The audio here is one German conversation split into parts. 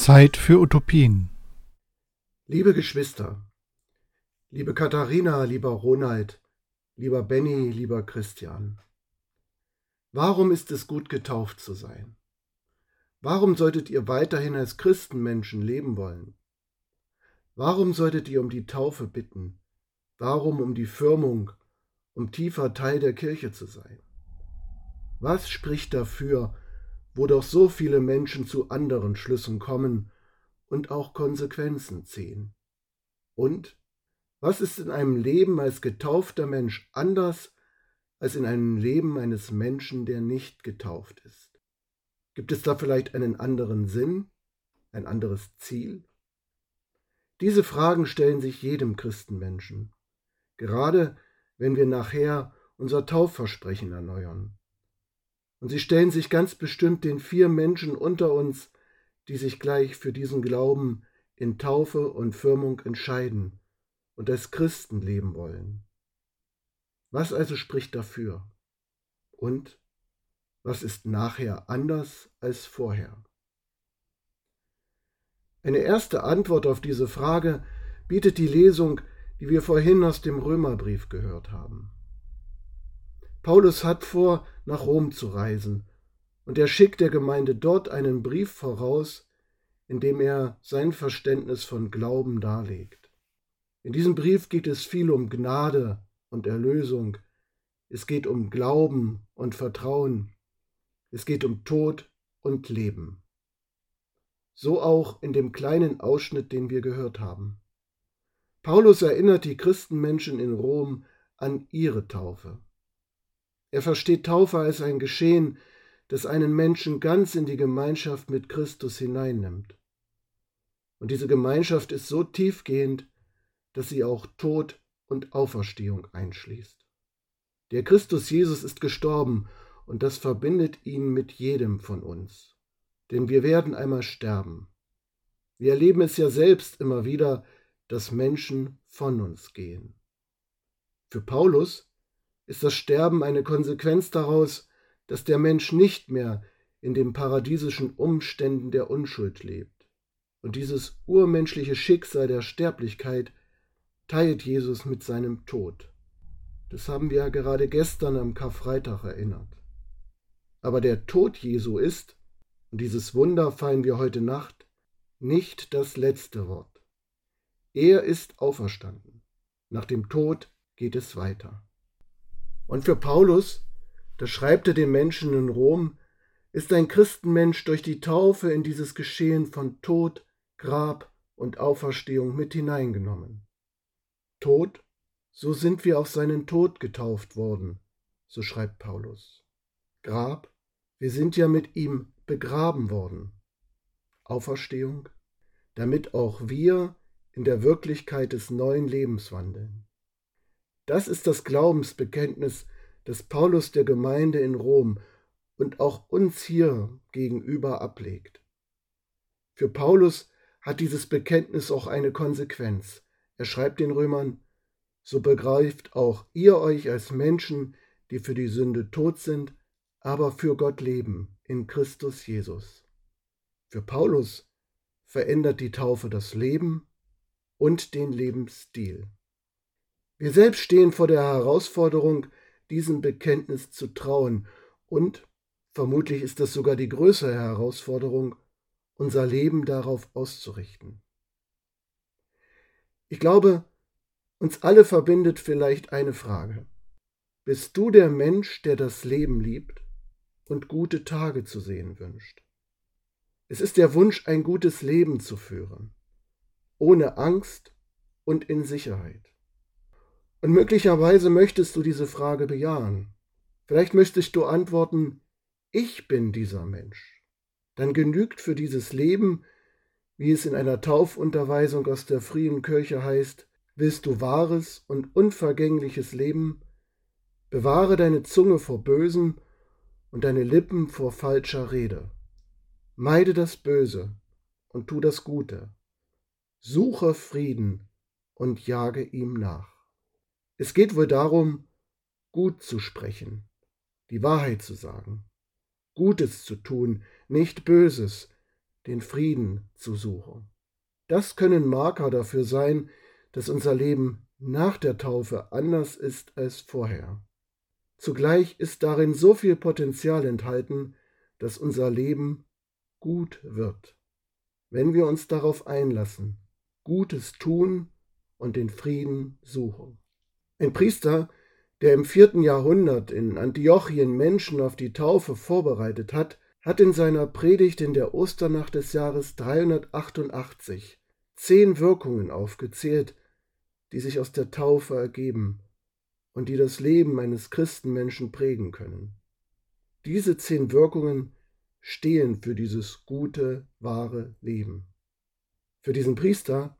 Zeit für Utopien. Liebe Geschwister, liebe Katharina, lieber Ronald, lieber Benny, lieber Christian, warum ist es gut getauft zu sein? Warum solltet ihr weiterhin als Christenmenschen leben wollen? Warum solltet ihr um die Taufe bitten? Warum um die Firmung, um tiefer Teil der Kirche zu sein? Was spricht dafür, wo doch so viele Menschen zu anderen Schlüssen kommen und auch Konsequenzen ziehen. Und was ist in einem Leben als getaufter Mensch anders als in einem Leben eines Menschen, der nicht getauft ist? Gibt es da vielleicht einen anderen Sinn, ein anderes Ziel? Diese Fragen stellen sich jedem Christenmenschen, gerade wenn wir nachher unser Taufversprechen erneuern. Und sie stellen sich ganz bestimmt den vier Menschen unter uns, die sich gleich für diesen Glauben in Taufe und Firmung entscheiden und als Christen leben wollen. Was also spricht dafür? Und was ist nachher anders als vorher? Eine erste Antwort auf diese Frage bietet die Lesung, die wir vorhin aus dem Römerbrief gehört haben. Paulus hat vor, nach Rom zu reisen, und er schickt der Gemeinde dort einen Brief voraus, in dem er sein Verständnis von Glauben darlegt. In diesem Brief geht es viel um Gnade und Erlösung, es geht um Glauben und Vertrauen, es geht um Tod und Leben. So auch in dem kleinen Ausschnitt, den wir gehört haben. Paulus erinnert die Christenmenschen in Rom an ihre Taufe. Er versteht Taufe als ein Geschehen, das einen Menschen ganz in die Gemeinschaft mit Christus hineinnimmt. Und diese Gemeinschaft ist so tiefgehend, dass sie auch Tod und Auferstehung einschließt. Der Christus Jesus ist gestorben und das verbindet ihn mit jedem von uns. Denn wir werden einmal sterben. Wir erleben es ja selbst immer wieder, dass Menschen von uns gehen. Für Paulus ist das Sterben eine Konsequenz daraus, dass der Mensch nicht mehr in den paradiesischen Umständen der Unschuld lebt. Und dieses urmenschliche Schicksal der Sterblichkeit teilt Jesus mit seinem Tod. Das haben wir ja gerade gestern am Karfreitag erinnert. Aber der Tod Jesu ist, und dieses Wunder feiern wir heute Nacht, nicht das letzte Wort. Er ist auferstanden. Nach dem Tod geht es weiter. Und für Paulus, das schreibt er den Menschen in Rom, ist ein Christenmensch durch die Taufe in dieses Geschehen von Tod, Grab und Auferstehung mit hineingenommen. Tod, so sind wir auf seinen Tod getauft worden, so schreibt Paulus. Grab, wir sind ja mit ihm begraben worden. Auferstehung, damit auch wir in der Wirklichkeit des neuen Lebens wandeln. Das ist das Glaubensbekenntnis, das Paulus der Gemeinde in Rom und auch uns hier gegenüber ablegt. Für Paulus hat dieses Bekenntnis auch eine Konsequenz. Er schreibt den Römern, so begreift auch ihr euch als Menschen, die für die Sünde tot sind, aber für Gott leben in Christus Jesus. Für Paulus verändert die Taufe das Leben und den Lebensstil. Wir selbst stehen vor der Herausforderung, diesem Bekenntnis zu trauen und, vermutlich ist das sogar die größere Herausforderung, unser Leben darauf auszurichten. Ich glaube, uns alle verbindet vielleicht eine Frage. Bist du der Mensch, der das Leben liebt und gute Tage zu sehen wünscht? Es ist der Wunsch, ein gutes Leben zu führen, ohne Angst und in Sicherheit. Und möglicherweise möchtest du diese Frage bejahen. Vielleicht möchtest du antworten, ich bin dieser Mensch. Dann genügt für dieses Leben, wie es in einer Taufunterweisung aus der frühen Kirche heißt, willst du wahres und unvergängliches Leben, bewahre deine Zunge vor Bösen und deine Lippen vor falscher Rede. Meide das Böse und tu das Gute. Suche Frieden und jage ihm nach. Es geht wohl darum, gut zu sprechen, die Wahrheit zu sagen, Gutes zu tun, nicht Böses, den Frieden zu suchen. Das können Marker dafür sein, dass unser Leben nach der Taufe anders ist als vorher. Zugleich ist darin so viel Potenzial enthalten, dass unser Leben gut wird, wenn wir uns darauf einlassen, Gutes tun und den Frieden suchen. Ein Priester, der im vierten Jahrhundert in Antiochien Menschen auf die Taufe vorbereitet hat, hat in seiner Predigt in der Osternacht des Jahres 388 zehn Wirkungen aufgezählt, die sich aus der Taufe ergeben und die das Leben eines Christenmenschen prägen können. Diese zehn Wirkungen stehen für dieses gute, wahre Leben. Für diesen Priester,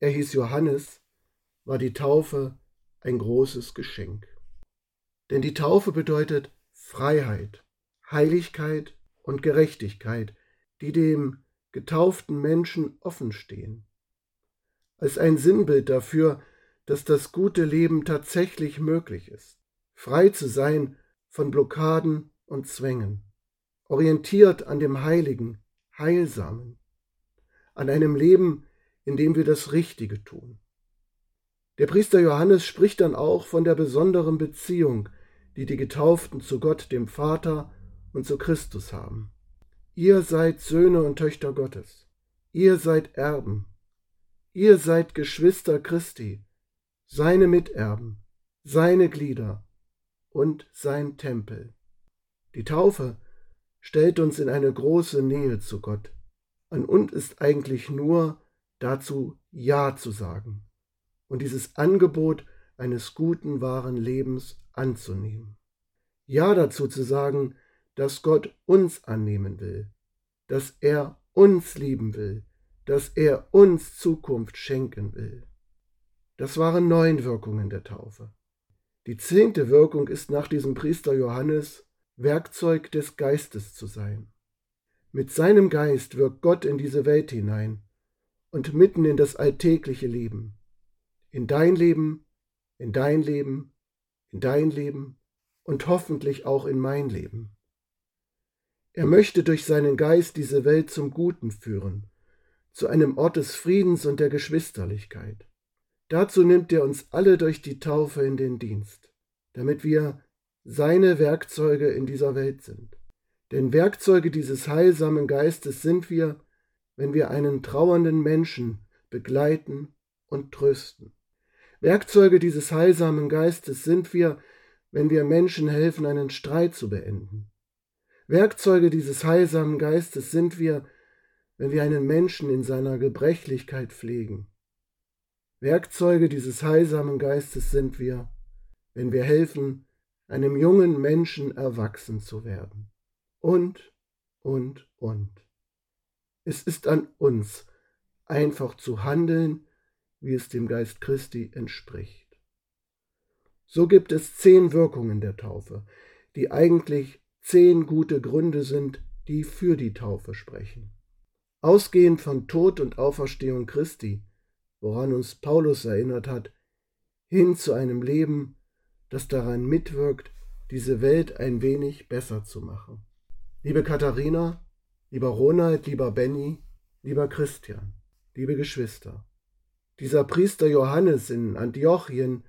er hieß Johannes, war die Taufe ein großes Geschenk. Denn die Taufe bedeutet Freiheit, Heiligkeit und Gerechtigkeit, die dem getauften Menschen offen stehen. Als ein Sinnbild dafür, dass das gute Leben tatsächlich möglich ist, frei zu sein von Blockaden und Zwängen, orientiert an dem Heiligen, Heilsamen, an einem Leben, in dem wir das Richtige tun. Der Priester Johannes spricht dann auch von der besonderen Beziehung, die die Getauften zu Gott, dem Vater und zu Christus haben. Ihr seid Söhne und Töchter Gottes. Ihr seid Erben. Ihr seid Geschwister Christi, seine Miterben, seine Glieder und sein Tempel. Die Taufe stellt uns in eine große Nähe zu Gott. An uns ist eigentlich nur dazu Ja zu sagen und dieses Angebot eines guten, wahren Lebens anzunehmen. Ja dazu zu sagen, dass Gott uns annehmen will, dass er uns lieben will, dass er uns Zukunft schenken will. Das waren neun Wirkungen der Taufe. Die zehnte Wirkung ist nach diesem Priester Johannes Werkzeug des Geistes zu sein. Mit seinem Geist wirkt Gott in diese Welt hinein und mitten in das alltägliche Leben. In dein Leben, in dein Leben, in dein Leben und hoffentlich auch in mein Leben. Er möchte durch seinen Geist diese Welt zum Guten führen, zu einem Ort des Friedens und der Geschwisterlichkeit. Dazu nimmt er uns alle durch die Taufe in den Dienst, damit wir seine Werkzeuge in dieser Welt sind. Denn Werkzeuge dieses heilsamen Geistes sind wir, wenn wir einen trauernden Menschen begleiten und trösten. Werkzeuge dieses heilsamen Geistes sind wir, wenn wir Menschen helfen, einen Streit zu beenden. Werkzeuge dieses heilsamen Geistes sind wir, wenn wir einen Menschen in seiner Gebrechlichkeit pflegen. Werkzeuge dieses heilsamen Geistes sind wir, wenn wir helfen, einem jungen Menschen erwachsen zu werden. Und, und, und. Es ist an uns, einfach zu handeln, wie es dem Geist Christi entspricht. So gibt es zehn Wirkungen der Taufe, die eigentlich zehn gute Gründe sind, die für die Taufe sprechen. Ausgehend von Tod und Auferstehung Christi woran uns Paulus erinnert hat, hin zu einem Leben, das daran mitwirkt, diese Welt ein wenig besser zu machen. Liebe Katharina, lieber Ronald, lieber Benny, lieber Christian, liebe Geschwister, dieser Priester Johannes in Antiochien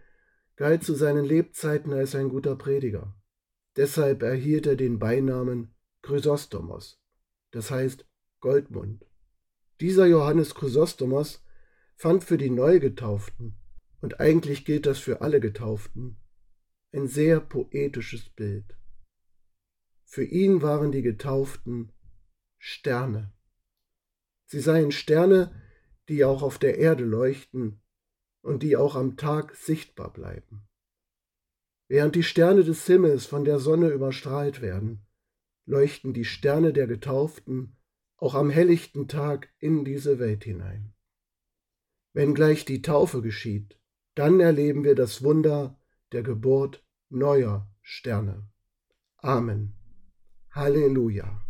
galt zu seinen Lebzeiten als ein guter Prediger. Deshalb erhielt er den Beinamen Chrysostomos, das heißt Goldmund. Dieser Johannes Chrysostomos fand für die Neugetauften, und eigentlich gilt das für alle Getauften, ein sehr poetisches Bild. Für ihn waren die Getauften Sterne. Sie seien Sterne, die auch auf der Erde leuchten und die auch am Tag sichtbar bleiben. Während die Sterne des Himmels von der Sonne überstrahlt werden, leuchten die Sterne der Getauften auch am helllichten Tag in diese Welt hinein. Wenn gleich die Taufe geschieht, dann erleben wir das Wunder der Geburt neuer Sterne. Amen. Halleluja.